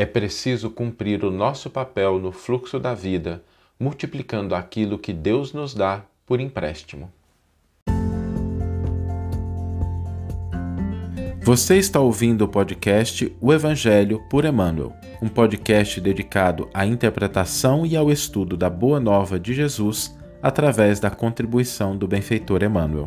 É preciso cumprir o nosso papel no fluxo da vida, multiplicando aquilo que Deus nos dá por empréstimo. Você está ouvindo o podcast O Evangelho por Emmanuel, um podcast dedicado à interpretação e ao estudo da Boa Nova de Jesus através da contribuição do benfeitor Emmanuel.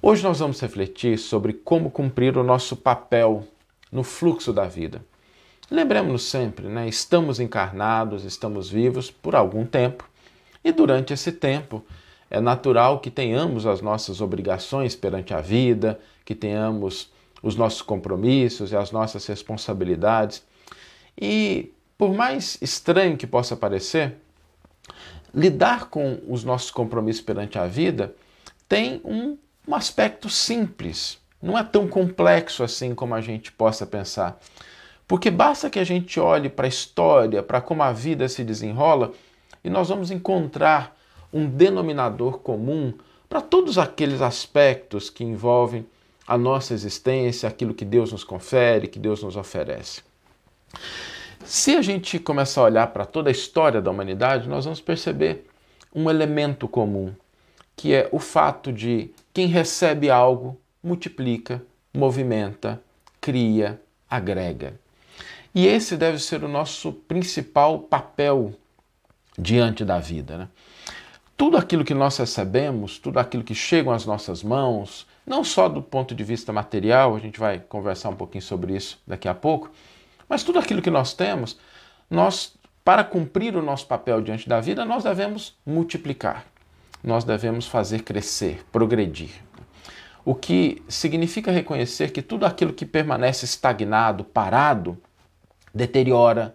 Hoje nós vamos refletir sobre como cumprir o nosso papel no fluxo da vida. Lembremos-nos sempre, né? Estamos encarnados, estamos vivos por algum tempo e durante esse tempo é natural que tenhamos as nossas obrigações perante a vida, que tenhamos os nossos compromissos e as nossas responsabilidades. E por mais estranho que possa parecer, lidar com os nossos compromissos perante a vida tem um um aspecto simples, não é tão complexo assim como a gente possa pensar. Porque basta que a gente olhe para a história, para como a vida se desenrola, e nós vamos encontrar um denominador comum para todos aqueles aspectos que envolvem a nossa existência, aquilo que Deus nos confere, que Deus nos oferece. Se a gente começar a olhar para toda a história da humanidade, nós vamos perceber um elemento comum, que é o fato de quem recebe algo multiplica, movimenta, cria, agrega. E esse deve ser o nosso principal papel diante da vida. Né? Tudo aquilo que nós recebemos, tudo aquilo que chega às nossas mãos, não só do ponto de vista material, a gente vai conversar um pouquinho sobre isso daqui a pouco, mas tudo aquilo que nós temos, nós, para cumprir o nosso papel diante da vida, nós devemos multiplicar nós devemos fazer crescer, progredir. O que significa reconhecer que tudo aquilo que permanece estagnado, parado, deteriora,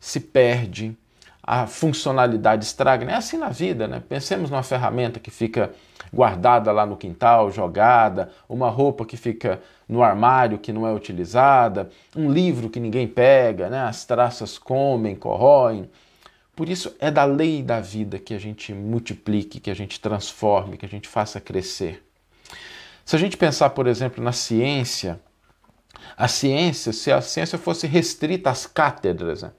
se perde, a funcionalidade estraga. É assim na vida, né? Pensemos numa ferramenta que fica guardada lá no quintal, jogada, uma roupa que fica no armário que não é utilizada, um livro que ninguém pega, né? As traças comem, corroem. Por isso, é da lei da vida que a gente multiplique, que a gente transforme, que a gente faça crescer. Se a gente pensar, por exemplo, na ciência, a ciência, se a ciência fosse restrita às cátedras, né?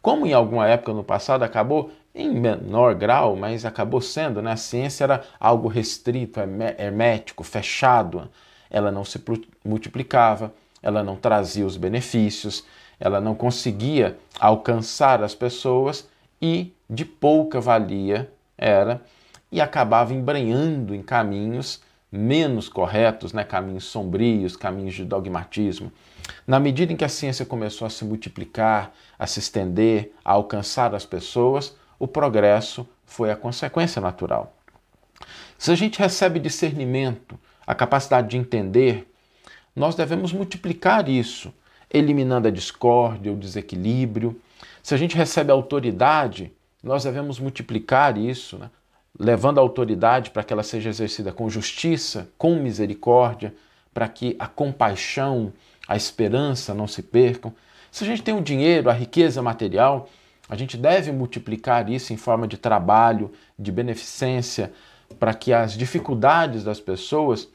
como em alguma época no passado acabou, em menor grau, mas acabou sendo, né? a ciência era algo restrito, hermético, fechado, ela não se multiplicava, ela não trazia os benefícios, ela não conseguia alcançar as pessoas e de pouca valia era e acabava embrenhando em caminhos menos corretos, né, caminhos sombrios, caminhos de dogmatismo. Na medida em que a ciência começou a se multiplicar, a se estender, a alcançar as pessoas, o progresso foi a consequência natural. Se a gente recebe discernimento, a capacidade de entender, nós devemos multiplicar isso, eliminando a discórdia, o desequilíbrio, se a gente recebe autoridade, nós devemos multiplicar isso, né? levando a autoridade para que ela seja exercida com justiça, com misericórdia, para que a compaixão, a esperança não se percam. Se a gente tem o dinheiro, a riqueza material, a gente deve multiplicar isso em forma de trabalho, de beneficência, para que as dificuldades das pessoas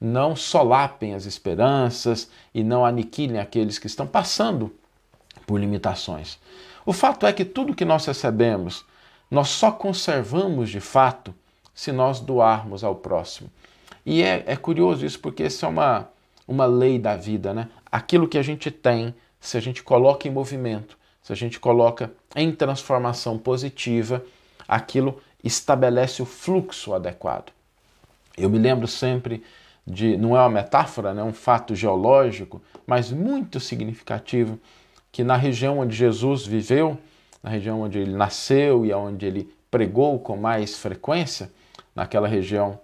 não solapem as esperanças e não aniquilem aqueles que estão passando por limitações. O fato é que tudo que nós recebemos, nós só conservamos de fato se nós doarmos ao próximo. E é, é curioso isso porque isso é uma, uma lei da vida, né? Aquilo que a gente tem, se a gente coloca em movimento, se a gente coloca em transformação positiva, aquilo estabelece o fluxo adequado. Eu me lembro sempre de, não é uma metáfora, né, um fato geológico, mas muito significativo que na região onde Jesus viveu, na região onde ele nasceu e onde ele pregou com mais frequência, naquela região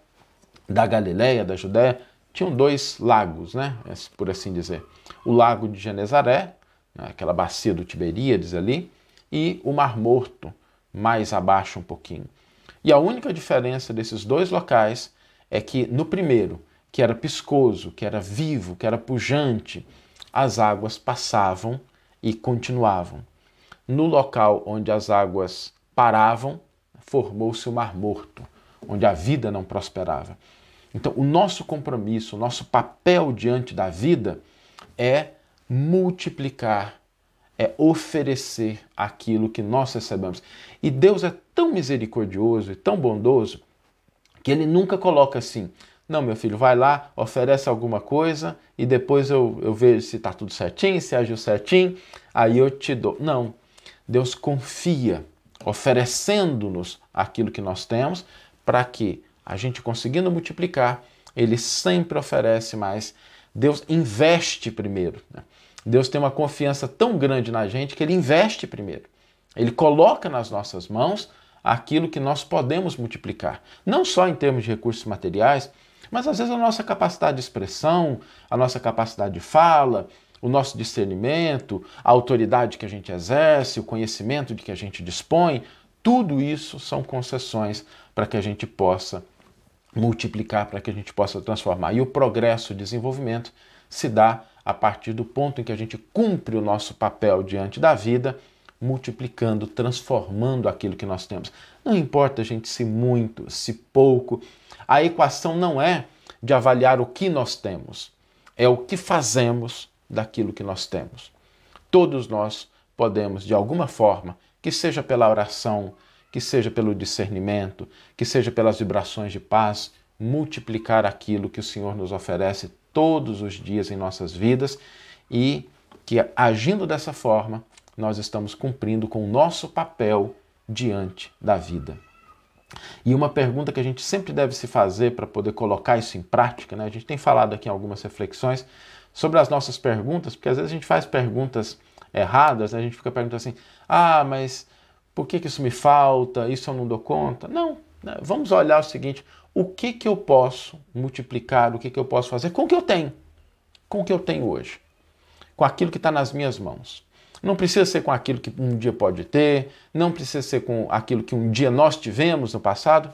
da Galileia, da Judéia, tinham dois lagos, né, por assim dizer. O lago de Genezaré, né, aquela bacia do Tiberíades ali, e o Mar Morto, mais abaixo um pouquinho. E a única diferença desses dois locais é que no primeiro, que era piscoso, que era vivo, que era pujante, as águas passavam e continuavam. No local onde as águas paravam, formou-se o Mar Morto, onde a vida não prosperava. Então, o nosso compromisso, o nosso papel diante da vida é multiplicar, é oferecer aquilo que nós recebemos. E Deus é tão misericordioso e tão bondoso que ele nunca coloca assim: não, meu filho, vai lá, oferece alguma coisa e depois eu, eu vejo se está tudo certinho, se agiu certinho, aí eu te dou. Não. Deus confia, oferecendo-nos aquilo que nós temos, para que a gente conseguindo multiplicar, ele sempre oferece mais. Deus investe primeiro. Né? Deus tem uma confiança tão grande na gente que ele investe primeiro. Ele coloca nas nossas mãos aquilo que nós podemos multiplicar. Não só em termos de recursos materiais, mas às vezes a nossa capacidade de expressão, a nossa capacidade de fala, o nosso discernimento, a autoridade que a gente exerce, o conhecimento de que a gente dispõe, tudo isso são concessões para que a gente possa multiplicar, para que a gente possa transformar. E o progresso, o desenvolvimento se dá a partir do ponto em que a gente cumpre o nosso papel diante da vida, multiplicando, transformando aquilo que nós temos. Não importa, gente, se muito, se pouco. A equação não é de avaliar o que nós temos, é o que fazemos daquilo que nós temos. Todos nós podemos, de alguma forma, que seja pela oração, que seja pelo discernimento, que seja pelas vibrações de paz, multiplicar aquilo que o Senhor nos oferece todos os dias em nossas vidas e que agindo dessa forma, nós estamos cumprindo com o nosso papel diante da vida. E uma pergunta que a gente sempre deve se fazer para poder colocar isso em prática, né? a gente tem falado aqui em algumas reflexões sobre as nossas perguntas, porque às vezes a gente faz perguntas erradas, né? a gente fica perguntando assim: ah, mas por que, que isso me falta? Isso eu não dou conta? Não, né? vamos olhar o seguinte: o que, que eu posso multiplicar, o que, que eu posso fazer com o que eu tenho, com o que eu tenho hoje, com aquilo que está nas minhas mãos. Não precisa ser com aquilo que um dia pode ter, não precisa ser com aquilo que um dia nós tivemos no passado.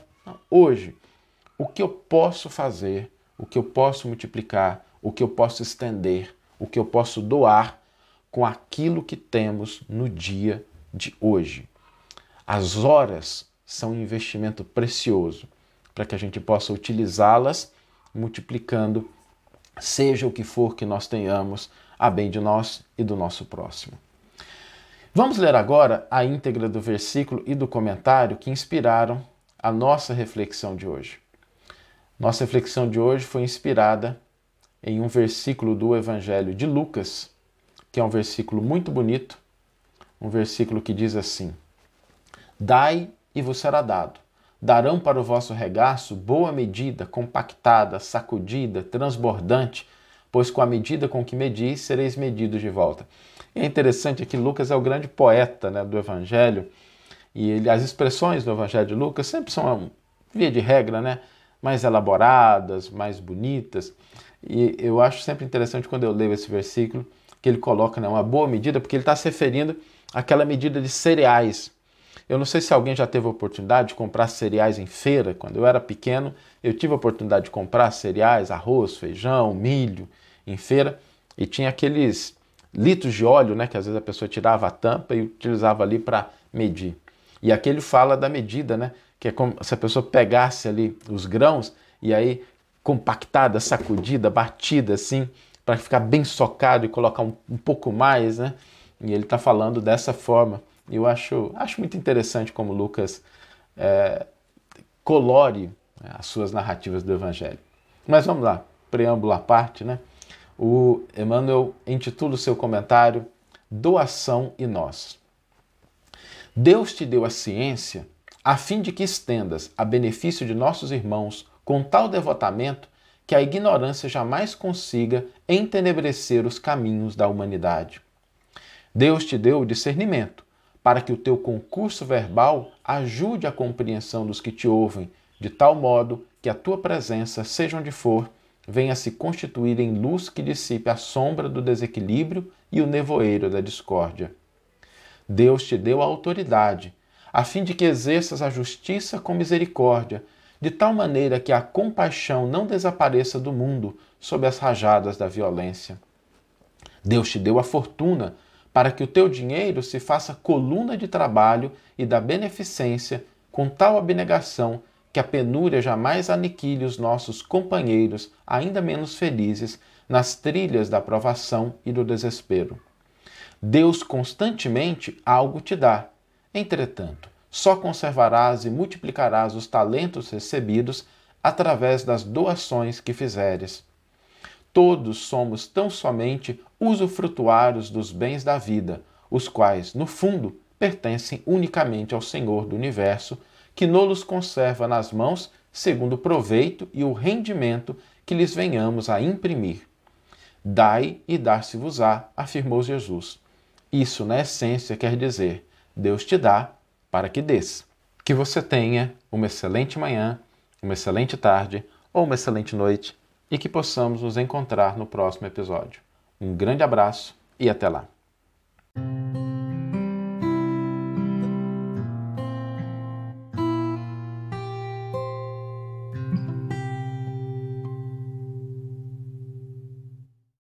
Hoje, o que eu posso fazer, o que eu posso multiplicar, o que eu posso estender, o que eu posso doar com aquilo que temos no dia de hoje. As horas são um investimento precioso para que a gente possa utilizá-las multiplicando, seja o que for que nós tenhamos, a bem de nós e do nosso próximo. Vamos ler agora a íntegra do versículo e do comentário que inspiraram a nossa reflexão de hoje. Nossa reflexão de hoje foi inspirada em um versículo do Evangelho de Lucas, que é um versículo muito bonito, um versículo que diz assim: Dai e vos será dado. Darão para o vosso regaço boa medida, compactada, sacudida, transbordante, pois com a medida com que medis, sereis medidos de volta. É interessante que Lucas é o grande poeta né, do Evangelho, e ele, as expressões do Evangelho de Lucas sempre são, via de regra, né, mais elaboradas, mais bonitas. E eu acho sempre interessante quando eu leio esse versículo, que ele coloca né, uma boa medida, porque ele está se referindo àquela medida de cereais. Eu não sei se alguém já teve a oportunidade de comprar cereais em feira. Quando eu era pequeno, eu tive a oportunidade de comprar cereais, arroz, feijão, milho em feira. E tinha aqueles litros de óleo, né, que às vezes a pessoa tirava a tampa e utilizava ali para medir. E aqui ele fala da medida, né, que é como se a pessoa pegasse ali os grãos e aí compactada, sacudida, batida assim, para ficar bem socado e colocar um, um pouco mais, né? E ele está falando dessa forma. E eu acho, acho muito interessante como Lucas é, colore né, as suas narrativas do Evangelho. Mas vamos lá, preâmbulo à parte, né? O Emmanuel intitula o seu comentário Doação e Nós. Deus te deu a ciência a fim de que estendas a benefício de nossos irmãos com tal devotamento que a ignorância jamais consiga entenebrecer os caminhos da humanidade. Deus te deu o discernimento para que o teu concurso verbal ajude a compreensão dos que te ouvem, de tal modo que a tua presença, seja onde for, venha se constituir em luz que dissipe a sombra do desequilíbrio e o nevoeiro da discórdia. Deus te deu a autoridade, a fim de que exerças a justiça com misericórdia, de tal maneira que a compaixão não desapareça do mundo sob as rajadas da violência. Deus te deu a fortuna para que o teu dinheiro se faça coluna de trabalho e da beneficência com tal abnegação que a penúria jamais aniquile os nossos companheiros, ainda menos felizes, nas trilhas da provação e do desespero. Deus constantemente algo te dá. Entretanto, só conservarás e multiplicarás os talentos recebidos através das doações que fizeres. Todos somos tão somente usufrutuários dos bens da vida, os quais, no fundo, pertencem unicamente ao Senhor do universo, que nos conserva nas mãos segundo o proveito e o rendimento que lhes venhamos a imprimir. Dai e dar-se-vos-á, afirmou Jesus. Isso, na essência, quer dizer: Deus te dá para que dês. Que você tenha uma excelente manhã, uma excelente tarde ou uma excelente noite e que possamos nos encontrar no próximo episódio. Um grande abraço e até lá!